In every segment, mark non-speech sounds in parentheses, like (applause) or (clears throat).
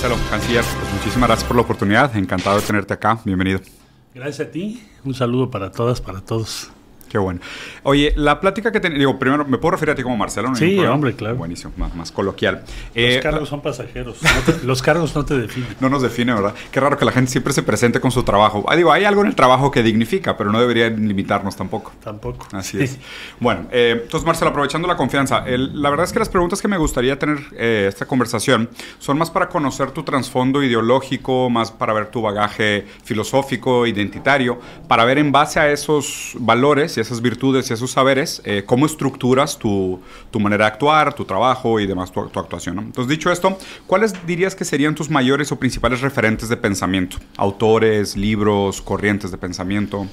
Marcelo, canciller, pues muchísimas gracias por la oportunidad. Encantado de tenerte acá. Bienvenido. Gracias a ti. Un saludo para todas, para todos. Qué bueno. Oye, la plática que tenía, digo, primero, ¿me puedo referir a ti como Marcelo? ¿No sí, hombre, claro. Buenísimo, más, coloquial. Los eh, cargos son pasajeros. los cargos no te definen. No nos define, ¿verdad? Qué raro que la gente siempre se presente con su trabajo. Ah, digo, hay algo en el trabajo que dignifica, pero no debería limitarnos tampoco. Tampoco. Así es. bueno, eh, entonces, Marcelo, aprovechando la confianza, la verdad es que las preguntas que me gustaría tener eh, esta conversación son más para conocer tu trasfondo ideológico, más para ver tu bagaje filosófico, identitario, para ver en base a esos valores y esas virtudes y sus saberes, eh, cómo estructuras tu, tu, manera de actuar, tu trabajo y demás, tu, actuación. Entonces, dicho esto, ¿cuáles dirías que serían tus mayores o principales referentes de pensamiento? Autores, libros, corrientes de pensamiento.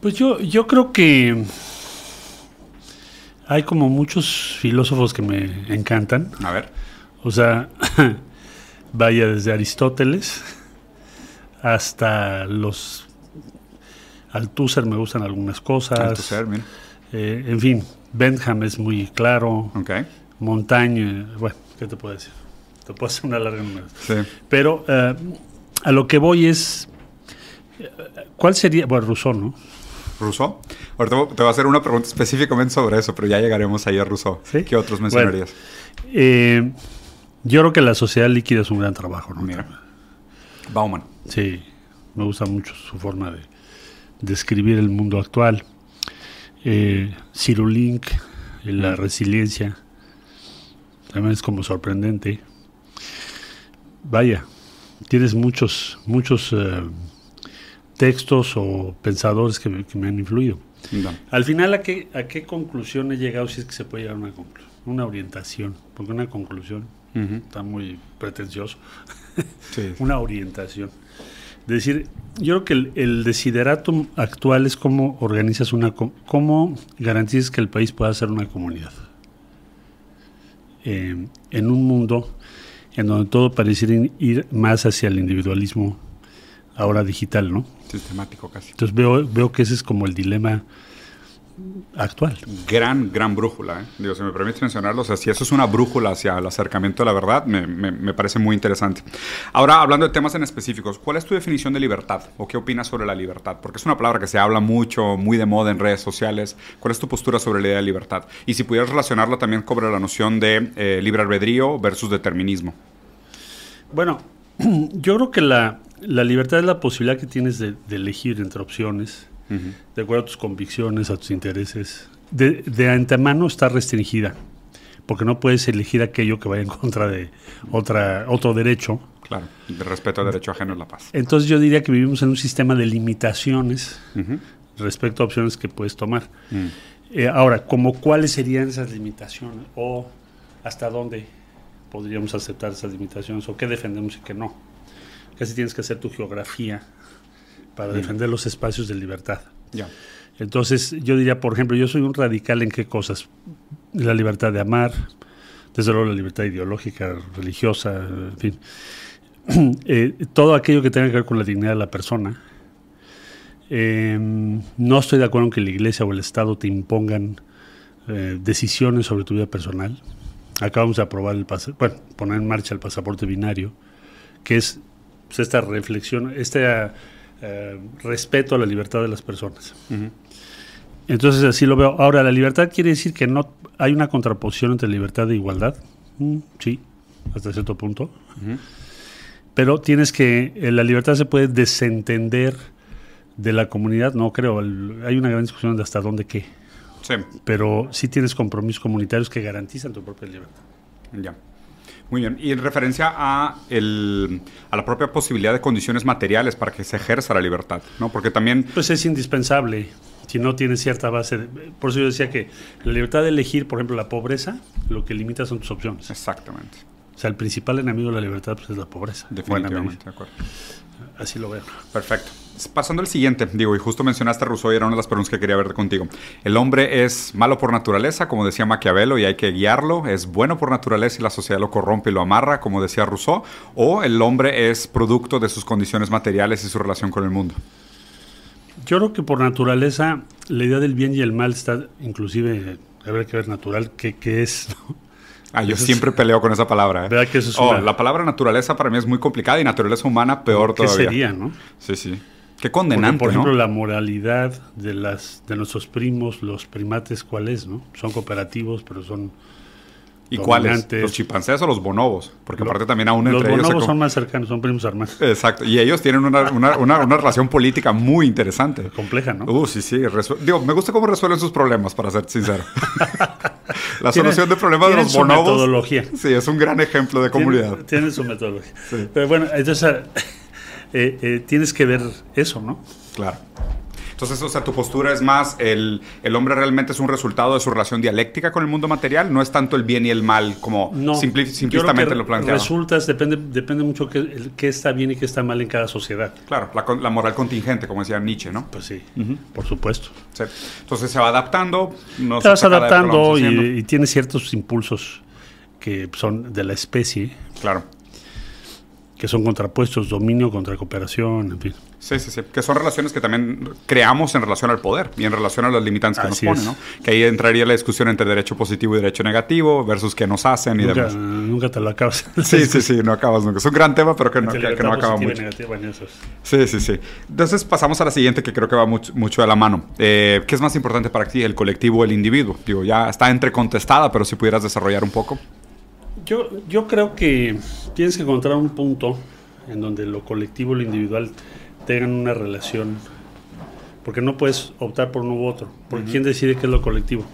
Pues yo, yo creo que hay como muchos filósofos que me encantan. A ver. O sea, (laughs) vaya desde Aristóteles hasta los Althusser me gustan algunas cosas. Althusser, mira. Eh, en fin, Bentham es muy claro. Okay. Montaña, bueno, ¿qué te puedo decir? Te puedo hacer una larga número. Sí. Pero eh, a lo que voy es, ¿cuál sería? Bueno, Rousseau, ¿no? Rousseau. Ahorita te voy a hacer una pregunta específicamente sobre eso, pero ya llegaremos ahí a Rousseau. ¿Sí? ¿Qué otros mencionarías? eh, yo creo que la sociedad líquida es un gran trabajo, ¿no? Mira. Bauman. Sí, me gusta mucho su forma de, describir el mundo actual. Eh, Cirulink, eh, la mm. resiliencia, también es como sorprendente. Vaya, tienes muchos, muchos eh, textos o pensadores que me, han influido. Al final, ¿a qué, ¿a qué conclusión he llegado si es que se puede llegar a una conclusión? Una orientación, porque una conclusión está muy pretencioso. (laughs) una orientación decir, yo creo que el, el, desideratum actual es cómo organizas una, cómo garantizas que el país pueda ser una comunidad. Eh, en un mundo en donde todo pareciera ir más hacia el individualismo ahora digital, ¿no? Sistemático casi. Entonces veo, veo que ese es como el dilema actual. Gran, gran brújula. ¿eh? Digo, si me permite mencionarlo, o sea, si eso es una brújula hacia el acercamiento a la verdad, me, me, parece muy interesante. Ahora, hablando de temas en específicos, ¿cuál es tu definición de libertad? ¿O qué opinas sobre la libertad? Porque es una palabra que se habla mucho, muy de moda en redes sociales. ¿Cuál es tu postura sobre la idea de libertad? Y si pudieras relacionarla también con la noción de eh, libre albedrío versus determinismo. Bueno, (clears throat) yo creo que la, la libertad es la posibilidad que tienes de, de elegir entre opciones de acuerdo a tus convicciones, a tus intereses. De, de, antemano está restringida, porque no puedes elegir aquello que vaya en contra de otra, otro derecho. Claro, de respeto al derecho ajeno a la paz. Entonces yo diría que vivimos en un sistema de limitaciones respecto a opciones que puedes tomar. Mm. Eh, ahora, como cuáles serían esas limitaciones o hasta dónde podríamos aceptar esas limitaciones o qué defendemos y qué no. Casi tienes que hacer tu geografía para defender los espacios de libertad. Ya. Entonces, yo diría, por ejemplo, yo soy un radical en qué cosas. La libertad de amar, desde luego la libertad ideológica, religiosa, en fin. (clears throat) Eh, todo aquello que tenga que ver con la dignidad de la persona. Em, no estoy de acuerdo en que la iglesia o el Estado te impongan eh, decisiones sobre tu vida personal. Acabamos de aprobar el bueno, poner en marcha el pasaporte binario, que es pues, esta reflexión, esta eh, respeto a la libertad de las personas. Entonces así lo veo. Ahora, la libertad quiere decir que no hay una contraposición entre libertad e igualdad. Mm, sí, hasta cierto punto. Pero tienes que, eh, la libertad se puede desentender de la comunidad, no creo. hay una gran discusión de hasta dónde qué. Sí. Pero sí tienes compromisos comunitarios que garantizan tu propia libertad. Ya. Muy bien. Y en referencia a, el, a la propia posibilidad de condiciones materiales para que se ejerza la libertad, ¿no? Porque también... Pues es indispensable. Si no tienes cierta base... por eso yo decía que la libertad de elegir, por ejemplo, la pobreza, lo que limita son tus opciones. Exactamente. O sea, el principal enemigo de la libertad pues, es la pobreza. Definitivamente, de acuerdo. Así lo veo. Perfecto. Pasando al siguiente, digo, y justo mencionaste a Rousseau y era una de las preguntas que quería ver contigo. El hombre es malo por naturaleza, como decía Maquiavelo, y hay que guiarlo. Es bueno por naturaleza y la sociedad lo corrompe y lo amarra, como decía Rousseau. O el hombre es producto de sus condiciones materiales y su relación con el mundo. Yo creo que por naturaleza la idea del bien y el mal está inclusive, habría que ver natural, qué es. Ah, yo siempre peleo con esa palabra. ¿eh? ¿Verdad que eso es Oh, una- La palabra naturaleza para mí es muy complicada y naturaleza humana peor ¿Qué todavía. sería, no? Sí, sí. Qué Porque, condenante, por ejemplo, ¿no? la moralidad de las de nuestros primos, los primates, ¿cuál es, no? Son cooperativos, pero son ¿Y cuáles? ¿Los chimpancés o los bonobos? Porque Lo- aparte también aún los entre ellos... se bonobos son más cercanos, son primos hermanos. Exacto. Y ellos tienen una, una, una, una relación política muy interesante. (laughs) Compleja, ¿no? Uh, sí, sí. Digo, me gusta cómo resuelven sus problemas, para ser sincero. (laughs) la solución de problemas de los su bonobos. metodología. Sí, es un gran ejemplo de comunidad. Tienen, tienen su metodología. Sí. Pero bueno, entonces (laughs) eh, eh, tienes que ver eso, ¿no? Claro. Entonces, o sea, tu postura es más el, el hombre realmente es un resultado de su relación dialéctica con el mundo material, no es tanto el bien y el mal como No. simpli- simplistamente lo que planteaba. Resultas, depende, depende mucho qué, qué está bien y qué está mal en cada sociedad. Claro, la, la moral contingente, como decía Nietzsche, ¿no? Pues sí, por supuesto. Sí. Entonces se va adaptando. No Te se vas lo adaptando y, y tienes ciertos impulsos que son de la especie, Claro. Que son contrapuestos, dominio contra cooperación, en fin. Sí, sí, sí. Que son relaciones que también creamos en relación al poder y en relación a los limitantes que Así nos ponen. ¿no? Que ahí entraría la discusión entre derecho positivo y derecho negativo versus qué nos hacen y Nunca, demás. nunca te lo acabas. (laughs) Sí, sí, sí, no acabas nunca. Es un gran tema, pero que no, Entre que- que no acaba mucho. negativa, bueno, eso es. Sí, sí, sí. Entonces pasamos a la siguiente que creo que va mucho, mucho de la mano. Eh, ¿Qué es más importante para ti, el colectivo o el individuo? Digo, ya está entrecontestada, pero si pudieras desarrollar un poco. Yo, yo creo que tienes que encontrar un punto en donde lo colectivo y lo individual tengan una relación, porque no puedes optar por uno u otro. Porque ¿quién decide qué es lo colectivo?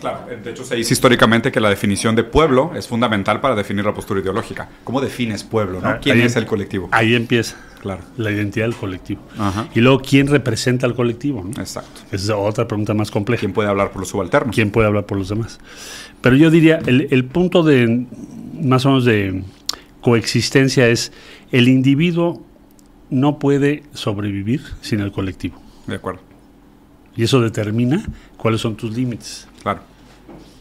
Claro, de hecho se dice históricamente que la definición de pueblo es fundamental para definir la postura ideológica. ¿Cómo defines pueblo? ¿no? Ah, ¿Quién ahí- es el colectivo? Ahí empieza Claro. la identidad del colectivo. Ajá. Y luego, ¿quién representa al colectivo? no? Exacto. Esa es otra pregunta más compleja. ¿Quién puede hablar por los subalternos? quién puede hablar por los demás. Pero yo diría, el, el punto de más o menos de coexistencia es el individuo no puede sobrevivir sin el colectivo. De acuerdo. Y eso determina cuáles son tus límites. Claro.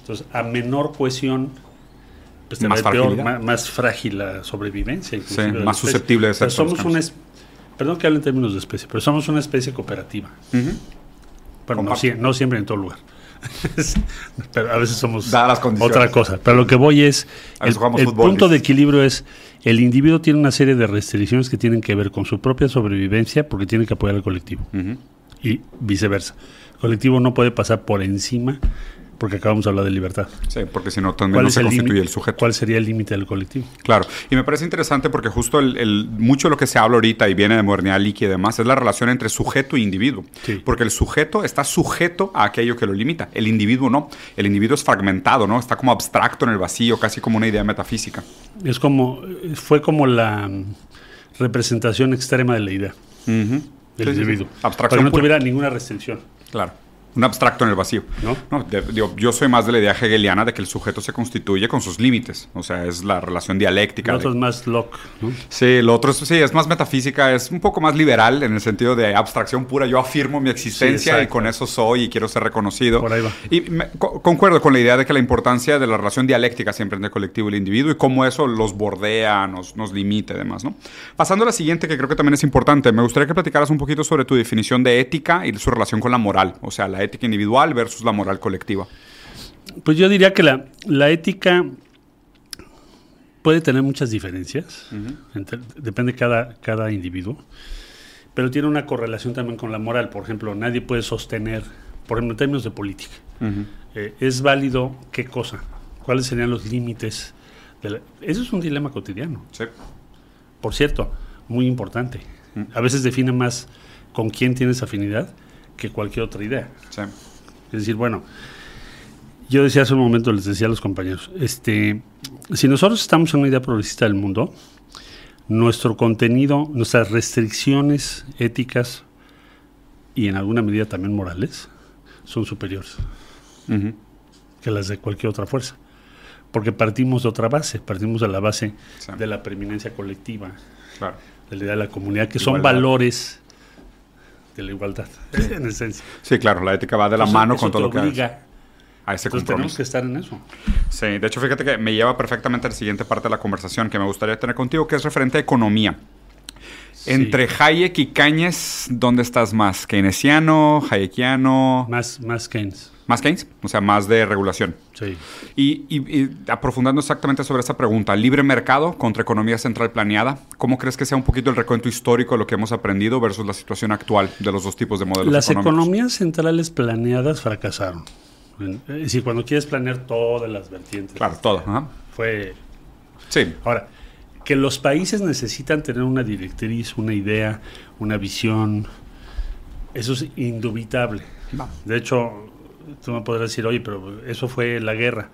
Entonces, a menor cohesión, pues Más peor, frágil la sobrevivencia. Sí, más susceptible de ser por los somos una Perdón que hable en términos de especie, pero somos una especie cooperativa. Bueno, no, siempre en todo lugar. (laughs) pero a veces somos las otra cosa. Pero lo que voy es, el, el punto de equilibrio es, el individuo tiene una serie de restricciones que tienen que ver con su propia sobrevivencia porque tiene que apoyar al colectivo. Y viceversa. El colectivo no puede pasar por encima porque acabamos de hablar de libertad. Sí, porque si no también ¿Cuál no se el constituye el sujeto. ¿Cuál sería el límite del colectivo? Claro, y me parece interesante porque justo el, el- mucho de lo que se habla ahorita y viene de modernidad líquida y demás es la relación entre sujeto e individuo. Sí. Porque el sujeto está sujeto a aquello que lo limita, el individuo no. El individuo es fragmentado, ¿no? Está como abstracto en el vacío, casi como una idea metafísica. Es como, fue como la representación extrema de la idea del Sí, sí, sí. individuo. Abstracción Para que no pura. tuviera ninguna restricción. Claro. Un abstracto en el vacío. ¿No? de- digo, yo soy más de la idea hegeliana de que el sujeto se constituye con sus límites. O sea, es la relación dialéctica. El de- otro es más Locke, ¿no? Sí, lo otro es, sí, es más metafísica, es un poco más liberal en el sentido de abstracción pura. Yo afirmo mi existencia Sí, y con eso soy y quiero ser reconocido. Por ahí va. Y me- co- concuerdo con la idea de que la importancia de la relación dialéctica siempre entre el colectivo y el individuo y cómo eso los bordea, nos, nos limita y demás, ¿no? Pasando a la siguiente, que creo que también es importante, me gustaría que platicaras un poquito sobre tu definición de ética y su relación con la moral, o sea, la ética individual versus la moral colectiva. Pues yo diría que la, la ética puede tener muchas diferencias, entre- depende de cada, cada individuo, pero tiene una correlación también con la moral. Por ejemplo, nadie puede sostener, por ejemplo, en términos de política, eh, ¿es válido qué cosa? ¿Cuáles serían los límites? de la- Eso es un dilema cotidiano. Sí. Por cierto, muy importante. A veces define más con quién tienes afinidad que cualquier otra idea. Sí. Es decir, bueno, yo decía hace un momento, les decía a los compañeros, este, si nosotros estamos en una idea progresista del mundo, nuestro contenido, nuestras restricciones éticas y en alguna medida también morales son superiores que las de cualquier otra fuerza. Porque partimos de otra base, partimos de la base Sí. de la preeminencia colectiva, Claro. de la idea de la comunidad, que son valores de la igualdad, (laughs) en esencia. Sí, claro, la ética va de la Entonces, mano con todo lo que haces. A ese Entonces tenemos que estar en eso. Sí, de hecho, fíjate que me lleva perfectamente a la siguiente parte de la conversación que me gustaría tener contigo, que es referente a economía. Sí. Entre Hayek y Cañes, ¿dónde estás más? ¿Keynesiano? ¿Hayekiano? Más, más Keynes. Más Keynes, o sea, más de regulación. Sí. Y, y- y aprofundando exactamente sobre esta pregunta, libre mercado contra economía central planeada, ¿cómo crees que sea un poquito el recuento histórico de lo que hemos aprendido versus la situación actual de los dos tipos de modelos Las económicos? economías centrales planeadas fracasaron. Es decir, cuando quieres planear todas las vertientes. Claro, todo. ajá. Fue. Sí, Ahora, que los países necesitan tener una directriz, una idea, una visión, eso es indubitable. De hecho, tú me podrás decir, oye, pero eso fue la guerra.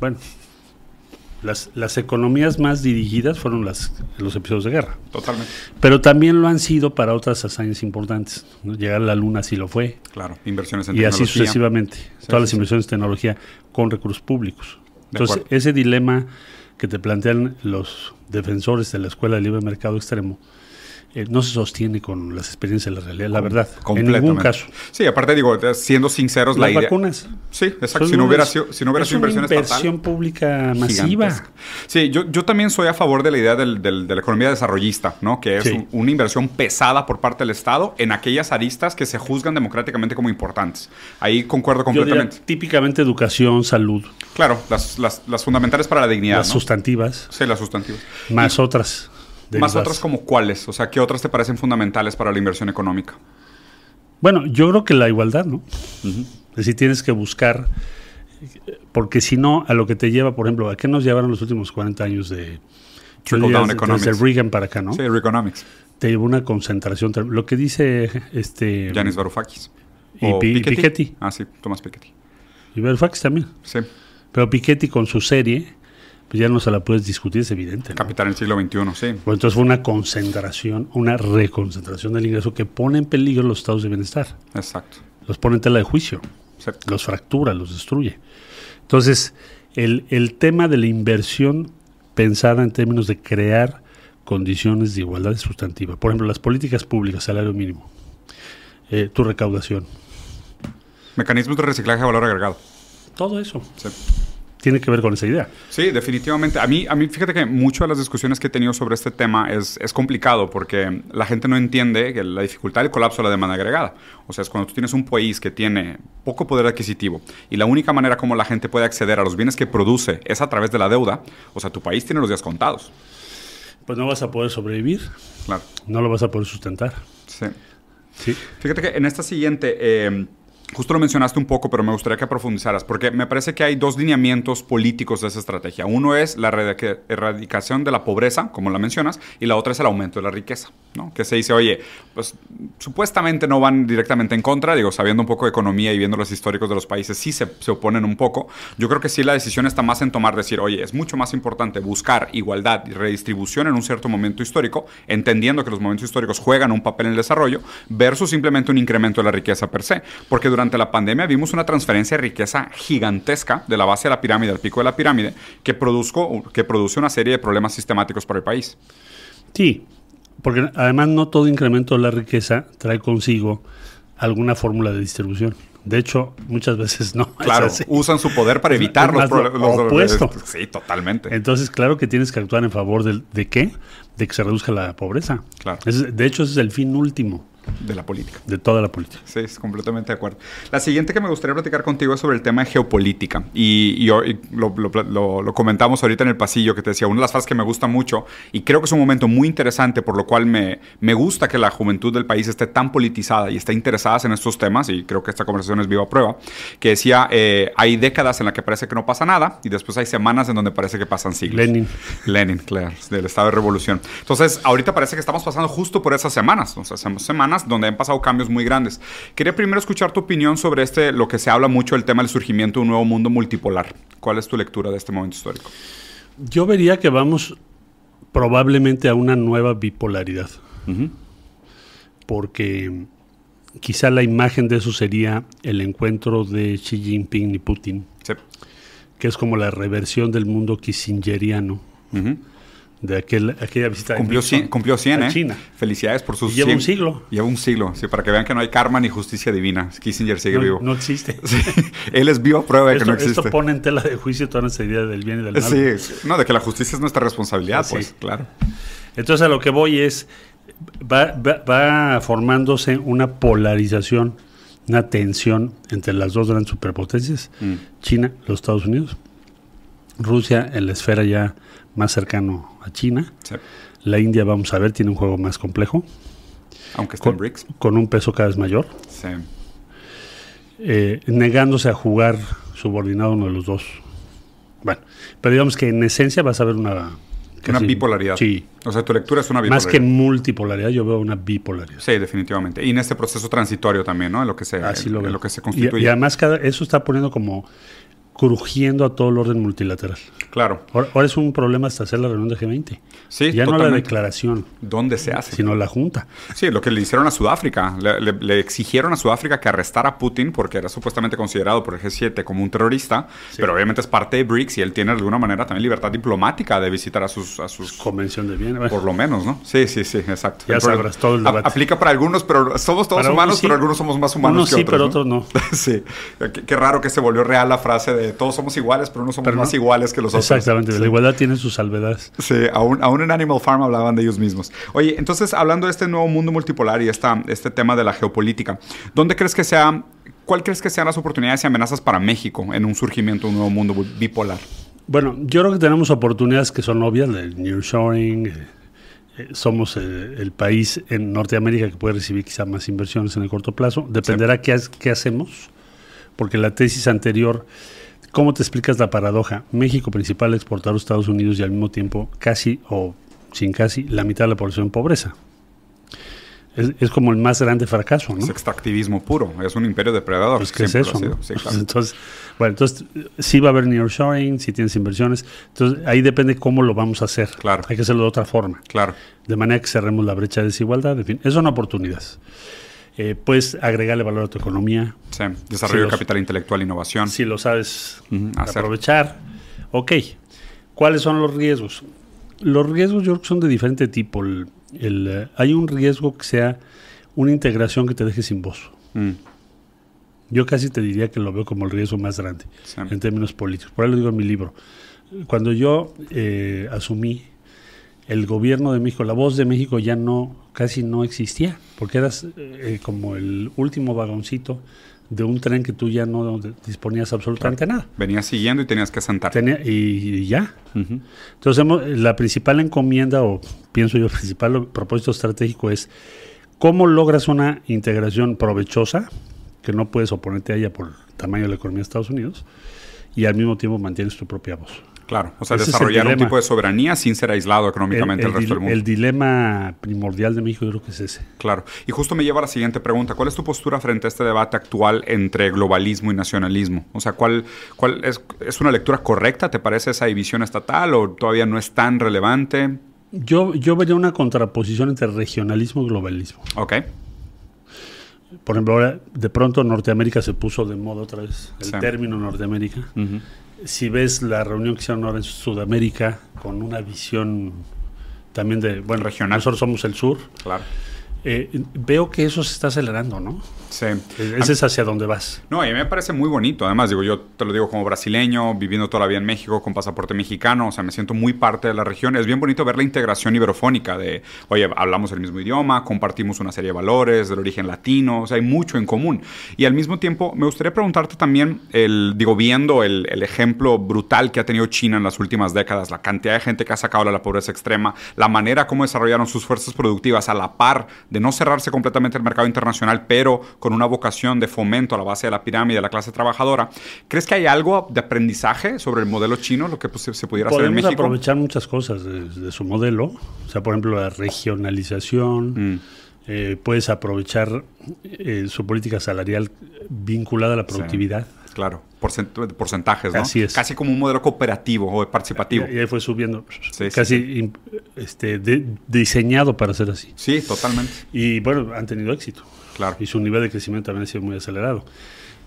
Bueno, las, las economías más dirigidas fueron las, los episodios de guerra. totalmente. Pero también lo han sido para otras hazañas importantes. ¿no? Llegar a la luna sí lo fue. Claro, inversiones en Y así tecnología. sucesivamente. Todas las sí. inversiones en tecnología con recursos públicos. De Entonces, acuerdo. ese dilema que te plantean los defensores de la Escuela de Libre Mercado Extremo eh, no se sostiene con las experiencias de la realidad, la verdad. En ningún caso. Sí, aparte digo, siendo sinceros, la Las idea... vacunas. Sí, exacto. Si no hubiera sido, si no hubiera sido inversión inversión estatal... pública masiva. gigantesca. Sí, yo, yo también soy a favor de la idea del- del- de la economía desarrollista, ¿no? Que es Sí. un- una inversión pesada por parte del Estado en aquellas aristas que se juzgan democráticamente como importantes. Ahí concuerdo Yo diría, completamente. típicamente educación, salud, Claro, las, las- las fundamentales para la dignidad, las ¿no? sustantivas, Sí, las sustantivas. más otras. Más otras como cuáles, o sea, ¿qué otras te parecen fundamentales para la inversión económica? Bueno, yo creo que la igualdad, ¿no? Es decir, tienes que buscar, porque si no, a lo que te lleva, por ejemplo, ¿a qué nos llevaron los últimos 40 años de... Trickle down economics. Desde Reagan para acá, ¿no? Sí, Reconomics. Te llevó una concentración. Lo que dice este... Yanis Varoufakis. Y O Pi- Piketty. Ah, sí, Tomás Piketty. Y Varoufakis también. Sí, Pero Piketty con su serie, pues ya no se la puedes discutir, es evidente. ¿no? capital en el siglo XXI, sí. Pues entonces fue una concentración, una reconcentración del ingreso que pone en peligro los estados de bienestar. Exacto. Los pone en tela de juicio. Los fractura, los destruye. Entonces, el, el tema de la inversión pensada en términos de crear condiciones de igualdad sustantiva. Por ejemplo, las políticas públicas, salario mínimo, eh, tu recaudación, Mecanismos de reciclaje de valor agregado. todo eso Sí. Tiene que ver con esa idea. Sí, definitivamente. A mí, a mí fíjate que muchas de las discusiones que he tenido sobre este tema es, es complicado porque la gente no entiende que la dificultad del colapso de la demanda agregada. O sea, es cuando tú tienes un país que tiene poco poder adquisitivo y la única manera como la gente puede acceder a los bienes que produce es a través de la deuda, o sea, tu país tiene los días contados. Pues no vas a poder sobrevivir, Claro. no lo vas a poder sustentar. Sí. Sí. Fíjate que en esta siguiente, eh, justo lo mencionaste un poco, pero me gustaría que profundizaras, porque me parece que hay dos lineamientos políticos de esa estrategia. Uno es la erradica- erradicación de la pobreza, como la mencionas, y la otra es el aumento de la riqueza, ¿no? Que se dice, oye, pues supuestamente no van directamente en contra, digo, sabiendo un poco de economía y viendo los históricos de los países, sí se, se oponen un poco. Yo creo que sí la decisión está más en tomar, decir, oye, es mucho más importante buscar igualdad y redistribución en un cierto momento histórico, entendiendo que los momentos históricos juegan un papel en el desarrollo, versus simplemente un incremento de la riqueza per se. Porque durante la pandemia vimos una transferencia de riqueza gigantesca de la base de la pirámide al pico de la pirámide, que, produzco, que produce una serie de problemas sistemáticos para el país. Sí, porque además no todo incremento de la riqueza trae consigo alguna fórmula de distribución. De hecho, muchas veces no. (laughs) Claro, usan su poder para evitar los problemas. Sí, totalmente. Entonces, claro que tienes que actuar en favor del- de, qué? De que se reduzca la pobreza. Claro. Es- de hecho, ese es el fin último De la política. de toda la política. Sí, es completamente de acuerdo. La siguiente que me gustaría platicar contigo es sobre el tema de geopolítica. Y, y lo, lo- lo- lo comentamos ahorita en el pasillo, que te decía, una de las frases que me gusta mucho, y creo que es un momento muy interesante, por lo cual me, me gusta que la juventud del país esté tan politizada y esté interesada en estos temas, y creo que esta conversación es viva prueba, que decía, eh, hay décadas en las que parece que no pasa nada, y después hay semanas en donde parece que pasan siglos. Lenin. Lenin, claro, del estado de revolución. Entonces, ahorita parece que estamos pasando justo por esas semanas, o sea, sem- semanas donde han pasado cambios muy grandes. Quería primero escuchar tu opinión sobre este, lo que se habla mucho, el tema del surgimiento de un nuevo mundo multipolar. ¿Cuál es tu lectura de este momento histórico? Yo vería que vamos probablemente a una nueva bipolaridad, porque quizá la imagen de eso sería el encuentro de Xi Jinping y Putin, Sí. que es como la reversión del mundo kissingeriano Ujú. De aquel, aquella visita de Cumplió Nixon 100, cumplió 100, a ¿eh? China. Felicidades por sus lleva 100. un siglo. Lleva un siglo, sí, para que vean que no hay karma ni justicia divina. Kissinger sigue No, vivo. no existe. (laughs) Sí, Él es viva prueba de Esto, que no existe. esto pone en tela de juicio toda nuestra idea del bien y del mal. Sí, no, de que la justicia es nuestra responsabilidad, pues, claro. Entonces a lo que voy es, va, va- va formándose una polarización una tensión entre las dos grandes superpotencias, Mm. China, los Estados Unidos, Rusia en la esfera ya más cercano a China, Sí. la India, vamos a ver, tiene un juego más complejo, Aunque está en con, BRICS. con un peso cada vez mayor, Sí. eh, negándose a jugar subordinado uno de los dos. Bueno, pero digamos que en esencia vas a ver una... Una bipolaridad. Sí, O sea, tu lectura es una más bipolaridad. que multipolaridad, yo veo una bipolaridad. Sí, definitivamente. Y en este proceso transitorio también, ¿no? En lo que se, Así en- lo en veo. lo que se Y, constituye. y además cada, eso está poniendo como crujiendo a todo el orden multilateral. Claro. Ahora, ahora es un problema hasta hacer la reunión de G20. Sí, ya no la declaración, ¿Dónde se hace? sino la junta. Sí, lo que le hicieron a Sudáfrica. Le, le- le exigieron a Sudáfrica que arrestara a Putin porque era supuestamente considerado por el G7 como un terrorista, pero obviamente es parte de BRICS y él tiene de alguna manera también libertad diplomática de visitar a sus... A sus Convención de Bienes. por lo menos, ¿no? Sí, sí, sí, exacto. Ya El sabrás todo el debate. Aplica para algunos, pero somos todos Para humanos, sí, pero algunos somos más humanos unos que sí, otros. pero ¿no? otros no. (laughs) sí. Qué, qué raro que se volvió real la frase de todos somos iguales, pero unos somos Pero no- más iguales que los otros. Exactamente, Sí. la igualdad tiene sus salvedades. Sí, aún, aún en Animal Farm hablaban de ellos mismos. Oye, entonces, hablando de este nuevo mundo multipolar y esta, este tema de la geopolítica, ¿dónde crees que sea, cuál crees que sean las oportunidades y amenazas para México en un surgimiento de un nuevo mundo bipolar? Bueno, yo creo que tenemos oportunidades que son obvias, el nearshoring, eh, eh, somos eh, el país en Norteamérica que puede recibir quizá más inversiones en el corto plazo. Dependerá qué, ha- qué hacemos, porque la tesis anterior, ¿cómo te explicas la paradoja? México principal exportador a Estados Unidos y al mismo tiempo casi o sin casi la mitad de la población en pobreza. Es, es como el más grande fracaso, ¿no? Es extractivismo puro, es un imperio depredador. Pues, ¿qué es eso? no? Sí, (laughs) claro. Entonces, bueno, entonces sí va a haber nearshoring, si tienes inversiones. Entonces, ahí depende cómo lo vamos a hacer. Claro. Hay que hacerlo de otra forma. Claro. De manera que cerremos la brecha de desigualdad. En fin, eso son oportunidades. Eh, puedes agregarle valor a tu economía. Sí, desarrollo de capital intelectual, innovación. Si lo sabes hacer. aprovechar. Ok. ¿Cuáles son los riesgos? Los riesgos yo creo que son de diferente tipo. El- el, eh, hay un riesgo que sea una integración que te deje sin voz. Mm, Yo casi te diría que lo veo como el riesgo más grande sí. en términos políticos. Por ahí lo digo en mi libro. Cuando yo eh, asumí el gobierno de México, la voz de México ya no, casi no existía, porque eras eh, como el último vagoncito de un tren que tú ya no disponías absolutamente nada. Venías siguiendo y tenías que sentar. Tenía- y, y ya. Entonces, hemos- la principal encomienda, o pienso yo, el (laughs) principal propósito estratégico es cómo logras una integración provechosa, que no puedes oponerte a ella por el tamaño de la economía de Estados Unidos, y al mismo tiempo mantienes tu propia voz. Claro, o sea, Ese desarrollar un tipo de soberanía sin ser aislado económicamente el, del resto del mundo. el dilema primordial de México yo creo que es ese. Claro. Y justo me lleva a la siguiente pregunta. ¿Cuál es tu postura frente a este debate actual entre globalismo y nacionalismo? O sea, ¿cuál, cuál es, es una lectura correcta? ¿Te parece esa división estatal o todavía no es tan relevante? Yo, yo vería una contraposición entre regionalismo y globalismo. Ok. Por ejemplo, ahora de pronto Norteamérica se puso de moda otra vez, el Sí. término Norteamérica. Si ves la reunión que hicieron ahora en Sudamérica con una visión también de, bueno, Regional. nosotros somos el sur, Claro. eh, veo que eso se está acelerando, ¿no? Sí. Ese es hacia donde vas. No, y a mí me parece muy bonito. Además, digo, yo te lo digo como brasileño, viviendo toda la vida en México, con pasaporte mexicano, o sea, me siento muy parte de la región. Es bien bonito ver la integración iberofónica de, oye, hablamos el mismo idioma, compartimos una serie de valores del origen latino, o sea, hay mucho en común. Y al mismo tiempo, me gustaría preguntarte también, el, digo, viendo el, el ejemplo brutal que ha tenido China en las últimas décadas, la cantidad de gente que ha sacado de la pobreza extrema, la manera como desarrollaron sus fuerzas productivas a la par de no cerrarse completamente el mercado internacional, pero con una vocación de fomento a la base de la pirámide de la clase trabajadora. ¿Crees que hay algo de aprendizaje sobre el modelo chino, lo que pues, se pudiera hacer en México? aprovechar muchas cosas de, de su modelo, o sea, por ejemplo, la regionalización, Mm, eh, puedes aprovechar eh, su política salarial vinculada a la productividad. claro, porcent- porcentajes, ¿no? Así es. Casi como un modelo cooperativo o participativo. Y ahí fue subiendo, Sí, casi este, de- diseñado para ser así. Sí, totalmente. Y bueno, han tenido éxito. Claro. Y su nivel de crecimiento también ha sido muy acelerado.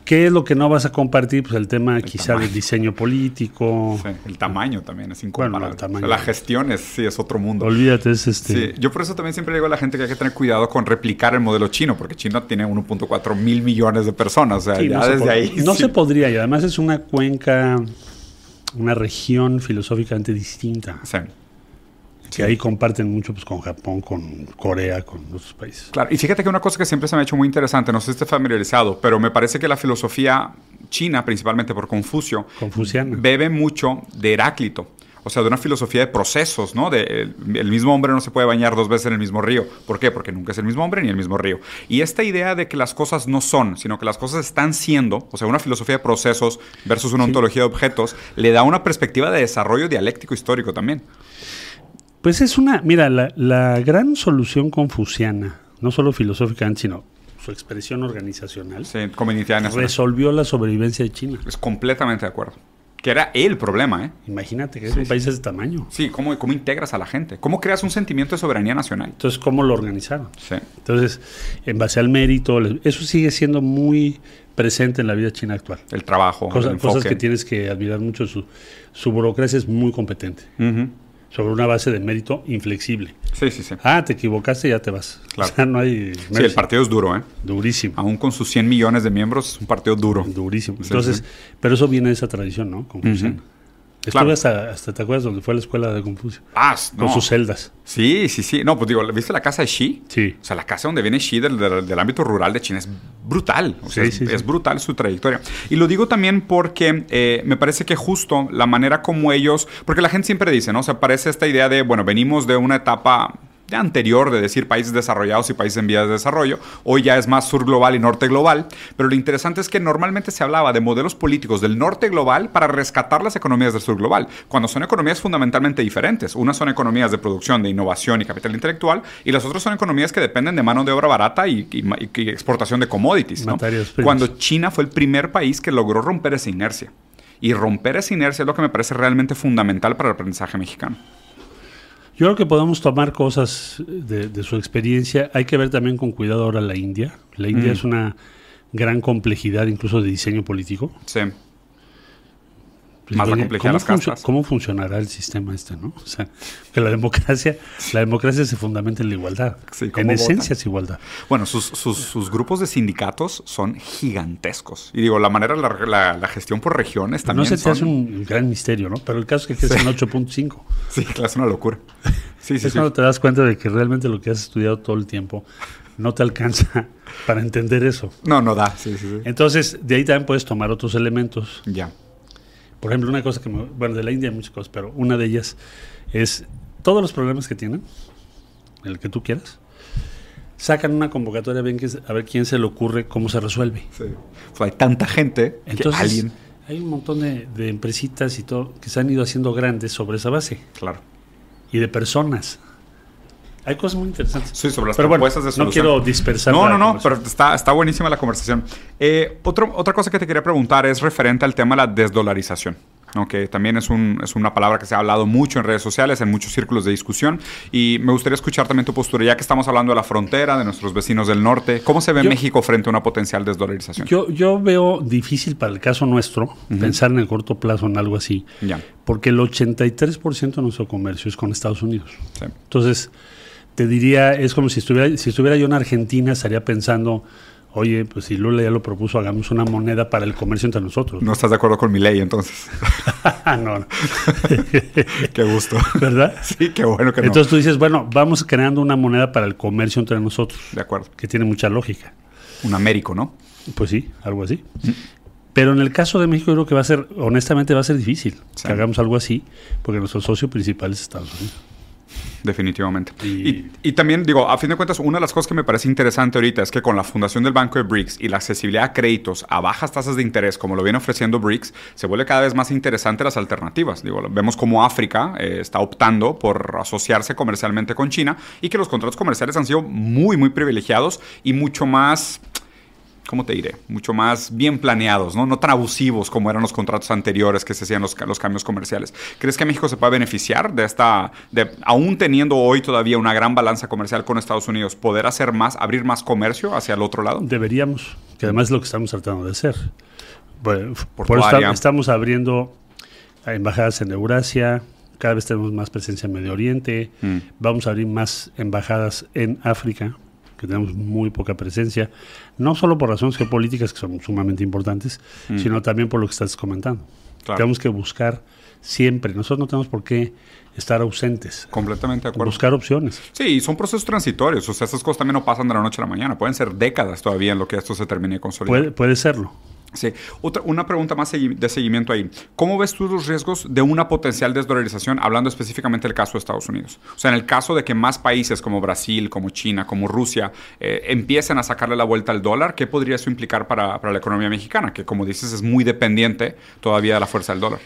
¿Qué es lo que no vas a compartir? Pues el tema quizá tamaño. del diseño político. Sí, el tamaño también es incomparable. Bueno, el tamaño. O sea, la gestión es, sí, es otro mundo. Olvídate, es este. Sí, yo por eso también siempre digo a la gente que hay que tener cuidado con replicar el modelo chino, porque China tiene 1.4 mil millones de personas. O sea, Sí, ya no desde ahí. (laughs) No sí. se podría, y además es una cuenca, una región filosóficamente distinta. Sí, que ahí comparten mucho pues, con Japón, con Corea, con otros países. Claro, y fíjate que una cosa que siempre se me ha hecho muy interesante, no sé si esté familiarizado, pero me parece que la filosofía china, principalmente por Confucio, Confuciana. bebe mucho de Heráclito. O sea, de una filosofía de procesos, ¿no? De el, el, mismo hombre no se puede bañar dos veces en el mismo río. ¿Por qué? Porque nunca es el mismo hombre ni el mismo río. Y esta idea de que las cosas no son, sino que las cosas están siendo, o sea, una filosofía de procesos versus una sí. ontología de objetos, le da una perspectiva de desarrollo dialéctico histórico también. Pues es una, mira, la, la gran solución confuciana, no solo filosóficamente, sino su expresión organizacional, sí, resolvió la sobrevivencia de China. Es completamente de acuerdo. Que era el problema, ¿eh? Imagínate que es sí, un país de ese tamaño. Sí, ¿cómo, ¿cómo integras a la gente? ¿Cómo creas un sentimiento de soberanía nacional? Entonces, ¿cómo lo organizaron? Sí. Entonces, en base al mérito, eso sigue siendo muy presente en la vida china actual. El trabajo, Cosa, el Cosas que tienes que admirar mucho. Su, su burocracia es muy competente. Uh -huh sobre una base de mérito inflexible. Sí, sí, sí. Ah, te equivocaste ya te vas. Claro. O sea, no hay... Sí, el partido es duro, ¿eh? Durísimo. Aún con sus 100 millones de miembros, es un partido duro. Durísimo. Entonces, sí. pero eso viene de esa tradición, ¿no? Confuciana. Uh -huh. Estuve hasta, hasta, ¿te acuerdas donde fue la escuela de Confucio? Ah, no. Con sus celdas. Sí, sí, sí. No, pues digo, ¿viste la casa de Xi? Sí. O sea, la casa donde viene Xi del, del, del ámbito rural de China es brutal. O sea, sí, es, sí, es, brutal su trayectoria. Y lo digo también porque eh, me parece que justo la manera como ellos, porque la gente siempre dice, ¿no? O sea, parece esta idea de, bueno, venimos de una etapa anterior de decir países desarrollados y países en vías de desarrollo. Hoy ya es más sur global y norte global. Pero lo interesante es que normalmente se hablaba de modelos políticos del norte global para rescatar las economías del sur global, cuando son economías fundamentalmente diferentes. Unas son economías de producción, de innovación y capital intelectual, y las otras son economías que dependen de mano de obra barata y, y, y exportación de commodities. ¿no? Cuando China fue el primer país que logró romper esa inercia. Y romper esa inercia es lo que me parece realmente fundamental para el aprendizaje mexicano. Yo creo que podemos tomar cosas de, de, su experiencia. Hay que ver también con cuidado ahora la India. La India mm. es una gran complejidad, incluso de diseño político. Sí. Pues, Más la complejidad de las castas. ¿Cómo funcionará el sistema este, no? O sea, que la democracia, la democracia se fundamenta en la igualdad. Sí, en esencia es igualdad. Bueno, sus, sus, sus, grupos de sindicatos son gigantescos. Y digo, la manera, la, la, la gestión por regiones también No se te son... hace un gran misterio, ¿no? Pero el caso es que crecen Sí. 8.5. (laughs) Sí, claro, es una locura. Sí, sí, es cuando te das cuenta de que realmente lo que has estudiado todo el tiempo no te alcanza (laughs) para entender eso. No, no da. Sí, sí, sí. Entonces, de ahí también puedes tomar otros elementos. Ya. Por ejemplo, una cosa que, me, bueno, de la India hay muchas cosas, pero una de ellas es todos los problemas que tienen, el que tú quieras, sacan una convocatoria a ver, a ver quién se le ocurre cómo se resuelve. Sí. Pues hay tanta gente Entonces, que alguien... Hay un montón de, de, empresitas y todo que se han ido haciendo grandes sobre esa base. Claro. Y de personas. Hay cosas muy interesantes. Sí, sobre las pero propuestas bueno, de solución. No quiero dispersar. No, no, no, pero está, está buenísima la conversación. Eh, otro, otra cosa que te quería preguntar es referente al tema de la desdolarización. Okay, también es, un, es, una palabra que se ha hablado mucho en redes sociales, en muchos círculos de discusión. Y me gustaría escuchar también tu postura, ya que estamos hablando de la frontera, de nuestros vecinos del norte. ¿Cómo se ve yo, México frente a una potencial desdolarización? Yo, yo veo difícil para el caso nuestro uh -huh. pensar en el corto plazo en algo así, ya. porque el 83% de nuestro comercio es con Estados Unidos. Sí. Entonces, te diría, es como si estuviera, si estuviera yo en Argentina, estaría pensando oye, pues si Lula ya lo propuso, hagamos una moneda para el comercio entre nosotros. No estás de acuerdo con mi ley, entonces. (laughs) no, no. (laughs) qué gusto. ¿Verdad? Sí, qué bueno que Entonces no. tú dices, bueno, vamos creando una moneda para el comercio entre nosotros. De acuerdo. Que tiene mucha lógica. Un Américo, ¿no? Pues sí, algo así. Mm. Pero en el caso de México, yo creo que va a ser, honestamente, va a ser difícil sí. que hagamos algo así, porque nuestro socio principal es Estados Unidos definitivamente. Y, y, y, también, digo, a fin de cuentas, una de las cosas que me parece interesante ahorita es que con la fundación del Banco de BRICS y la accesibilidad a créditos a bajas tasas de interés, como lo viene ofreciendo BRICS, se vuelve cada vez más interesante las alternativas. Digo, vemos como África eh, está optando por asociarse comercialmente con China y que los contratos comerciales han sido muy, muy privilegiados y mucho más ¿cómo te diré? Mucho más bien planeados, ¿no? No tan abusivos como eran los contratos anteriores que se hacían los, los cambios comerciales. ¿Crees que México se puede beneficiar de esta, de, aún teniendo hoy todavía una gran balanza comercial con Estados Unidos, poder hacer más, abrir más comercio hacia el otro lado? Deberíamos, que además es lo que estamos tratando de hacer. Bueno, por por está, estamos abriendo embajadas en Eurasia, cada vez tenemos más presencia en Medio Oriente, mm. vamos a abrir más embajadas en África, que tenemos muy poca presencia, no solo por razones geopolíticas que son sumamente importantes, mm. sino también por lo que estás comentando. Claro. Tenemos que buscar siempre. Nosotros no tenemos por qué estar ausentes. Completamente de acuerdo. Buscar opciones. Sí, y son procesos transitorios. O sea, estas cosas también no pasan de la noche a la mañana. Pueden ser décadas todavía en lo que esto se termine de consolidar. Puede, puede serlo. Sí. Otra, una pregunta más de seguimiento ahí. ¿Cómo ves tú los riesgos de una potencial desdolarización, hablando específicamente del caso de Estados Unidos? O sea, en el caso de que más países como Brasil, como China, como Rusia, eh, empiecen a sacarle la vuelta al dólar, ¿qué podría eso implicar para, para la economía mexicana? Que, como dices, es muy dependiente todavía de la fuerza del dólar.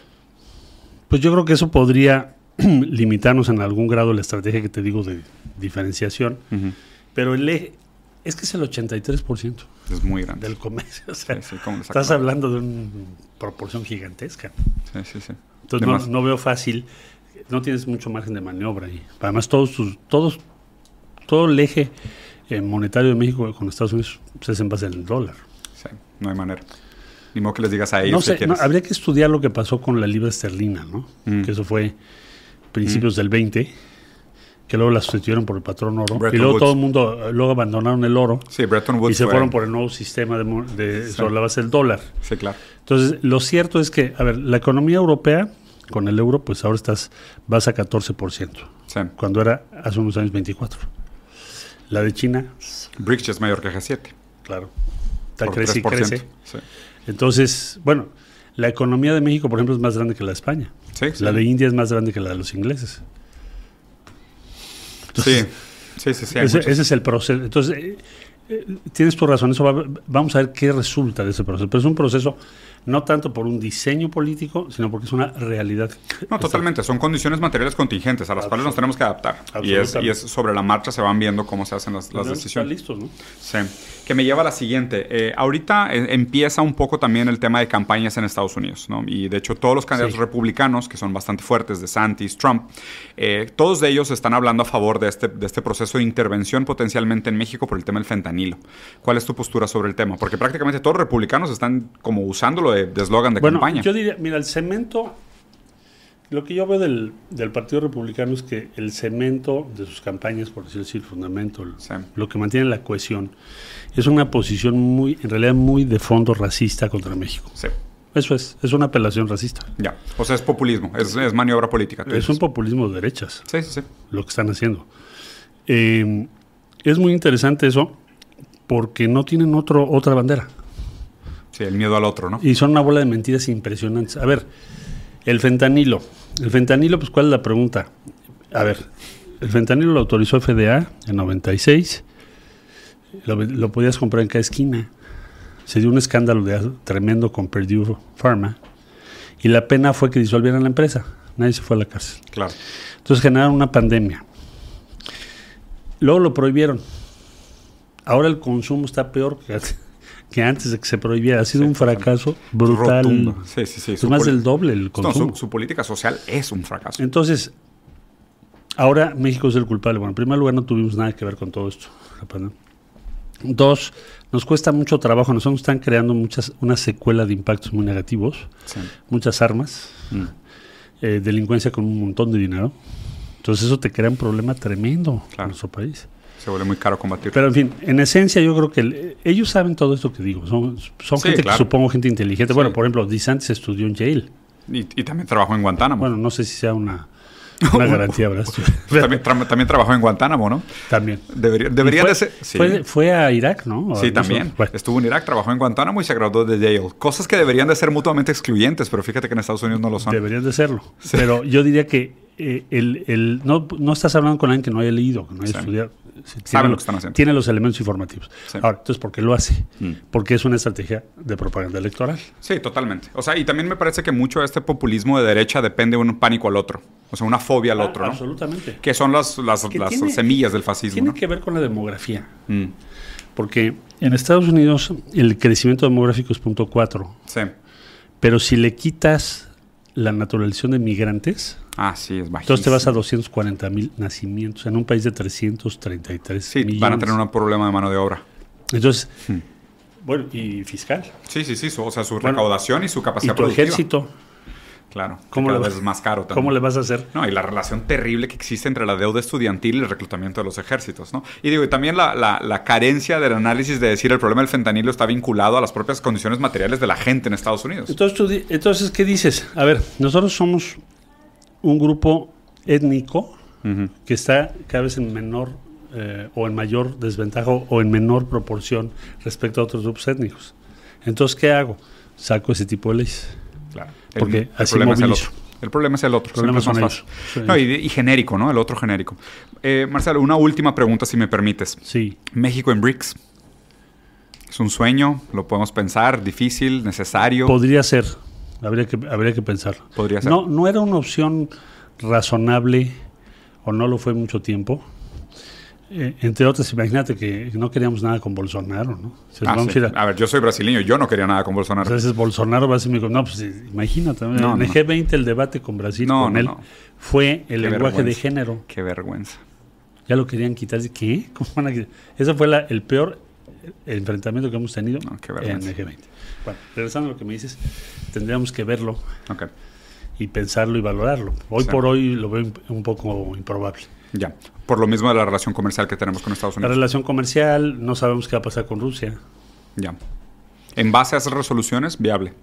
Pues yo creo que eso podría (clears throat) limitarnos en algún grado la estrategia que te digo de diferenciación, pero el eje, es que es el 83%. Es muy grande. Del comercio. (laughs) O sea, estás hablando de una proporción gigantesca. Sí, sí, sí. Entonces no, veo fácil, no tienes mucho margen de maniobra ahí. Además, todos sus, todos, todo el eje eh, monetario de México con Estados Unidos se en base en el dólar. Sí, no hay manera. Ni modo que les digas a ellos. No sé, habría que estudiar lo que pasó con la libra esterlina, ¿no? Mm. Que eso fue principios mm. del 20 que luego la sustituyeron por el patrón oro. y luego todo el mundo, luego abandonaron el oro. Sí, Bretton Woods. Y se fueron por el nuevo sistema de, sobre la base del dólar. Sí, claro. Entonces, lo cierto es que, a ver, la economía europea con el euro, pues ahora estás, vas a 14%. Sí. Cuando era hace unos años 24. La de China. BRICS es mayor que G7. Claro. Está crece y crece. Sí. Entonces, bueno, la economía de México, por ejemplo, es más grande que la de España. Sí, la de India es más grande que la de los ingleses sí, sí, sí. ese, es el proceso. Entonces, eh, tienes tu razón. Eso vamos a ver qué resulta de ese proceso. Pero es un proceso no tanto por un diseño político, sino porque es una realidad. No, totalmente, son condiciones materiales contingentes a las cuales nos tenemos que adaptar. Y es, y es, sobre la marcha se van viendo cómo se hacen las, las decisiones. listos, ¿no? Sí. Que me lleva a la siguiente. Eh, ahorita eh, empieza un poco también el tema de campañas en Estados Unidos, ¿no? Y de hecho todos los candidatos republicanos, que son bastante fuertes, de Santis, Trump, eh, todos de ellos están hablando a favor de este, de este proceso de intervención potencialmente en México por el tema del fentanilo. ¿Cuál es tu postura sobre el tema? Porque prácticamente todos los republicanos están como usándolo de eslogan de, bueno, campaña. Yo diría, mira, el cemento, lo que yo veo del, Partido Republicano es que el cemento de sus campañas, por decirlo así, el fundamento, lo que mantiene la cohesión, es una posición muy, en realidad muy de fondo racista contra México. Sí. Eso es, es una apelación racista. Ya, o sea, es populismo, es, maniobra política. Es un populismo de derechas. Sí, sí, sí. Lo que están haciendo. Eh, es muy interesante eso porque no tienen otro, otra bandera. Sí, el miedo al otro, ¿no? Y son una bola de mentiras impresionantes. A ver, el fentanilo. El fentanilo, pues, ¿cuál es la pregunta? A ver, el fentanilo lo autorizó FDA en 96. Lo, lo podías comprar en cada esquina. Se dio un escándalo de, tremendo con Purdue Pharma. Y la pena fue que disolvieran la empresa. Nadie se fue a la cárcel. Claro. Entonces generaron una pandemia. Luego lo prohibieron. Ahora el consumo está peor que (laughs) que antes de que se prohibiera. Ha sido un fracaso brutal. Sí, sí, sí. Es más del doble el consumo. su, política social es un fracaso. Entonces, ahora México es el culpable. Bueno, en primer lugar, no tuvimos nada que ver con todo esto. Dos, nos cuesta mucho trabajo. Nosotros están creando muchas, una secuela de impactos muy negativos. Muchas armas. Mm. Eh, delincuencia con un montón de dinero. Entonces eso te crea un problema tremendo en nuestro país. Se vuelve muy caro combatir. Pero en fin, en esencia yo creo que ellos saben todo esto que digo. Son, son gente que supongo gente inteligente. Bueno, por ejemplo, DeSantis estudió en Yale. Y, y, también trabajó en Guantánamo. Bueno, no sé si sea una, (laughs) una garantía, ¿verdad? también, también, trabajó en Guantánamo, ¿no? También. Debería, debería fue, de ser. Fue, fue, a Irak, ¿no? Sí, también. Estuvo en Irak, trabajó en Guantánamo y se graduó de Yale. Cosas que deberían de ser mutuamente excluyentes, pero fíjate que en Estados Unidos no lo son. Deberían de serlo. Pero yo diría que eh, el, el, no, no estás hablando con alguien que no haya leído, que no haya estudiado Saben lo que están haciendo. Tiene los elementos informativos. Ahora, entonces, ¿por qué lo hace? Mm. Porque es una estrategia de propaganda electoral. Sí, totalmente. O sea, y también me parece que mucho de este populismo de derecha depende de un pánico al otro. O sea, una fobia al ah, otro, ¿no? Absolutamente. Que son las, las, semillas del fascismo. Tiene que ver con la demografía. Mm. Porque en Estados Unidos el crecimiento demográfico es punto cuatro. Sí. Pero si le quitas la naturalización de migrantes, Ah, sí, es bajísimo. Entonces te vas a 240 mil nacimientos en un país de 333 sí, van a tener un problema de mano de obra. Entonces, hmm. bueno, y fiscal. Sí, sí, sí, o sea, su recaudación y su capacidad y tu ejército. Claro. ¿Cómo cada le vas- es más caro también. ¿Cómo le vas a hacer? No, y la relación terrible que existe entre la deuda estudiantil y el reclutamiento de los ejércitos, ¿no? Y digo, y también la, la- la carencia del análisis de decir el problema del fentanilo está vinculado a las propias condiciones materiales de la gente en Estados Unidos. Entonces, tú entonces, ¿qué dices? A ver, nosotros somos un grupo étnico que está cada vez en menor eh, o en mayor desventaja o en menor proporción respecto a otros grupos étnicos. Entonces, ¿qué hago? Saco ese tipo de leyes. Claro. Porque el, el así problema es el otro. El problema es el otro. Siempre es más fácil. No, y, y genérico, ¿no? El otro genérico. Eh, Marcelo, una última pregunta, si me permites. Sí. México en BRICS. ¿Es un sueño? ¿Lo podemos pensar? ¿Difícil? ¿Necesario? Podría ser. Habría que, habría que pensar. Podría ser. No, no era una opción razonable o no lo fue mucho tiempo. Eh, entre otras, imagínate que no queríamos nada con Bolsonaro, ¿no? Si Ah, sí. a ver, yo soy brasileño, yo no quería nada con Bolsonaro. Entonces Bolsonaro va a ser mi... No, pues imagínate. No, en no, el no. G20 el debate con Brasil, No, con no, él, no. fue el Qué lenguaje de género. Qué vergüenza. Ya lo querían quitar. ¿Qué? (laughs) ¿Cómo van a quitar? Ese fue la- el peor eh, enfrentamiento que hemos tenido No, qué en el G20. Bueno, regresando a lo que me dices, tendríamos que verlo y pensarlo y valorarlo. Hoy Sí. por hoy lo veo un poco improbable. ya. Por lo mismo de la relación comercial que tenemos con Estados La Unidos. relación comercial, no sabemos qué va a pasar con Rusia. Ya. En base a esas resoluciones, viable.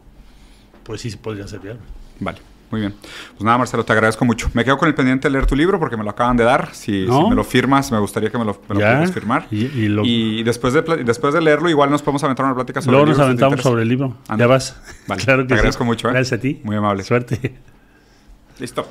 Pues sí, podría ser viable. Vale. Muy bien. Pues nada, Marcelo, te agradezco mucho. Me quedo con el pendiente de leer tu libro porque me lo acaban de dar. Si, No. si me lo firmas, me gustaría que me lo, me lo Ya. pudieras firmar. Y- y lo- después, de, después de leerlo, igual nos podemos aventar una plática sobre Luego el nos libro, si te aventamos sobre el libro. Anda. Ya vas. Vale. (laughs) claro que Te sí. agradezco mucho, ¿eh? Gracias a ti. Muy amable. Suerte. Listo.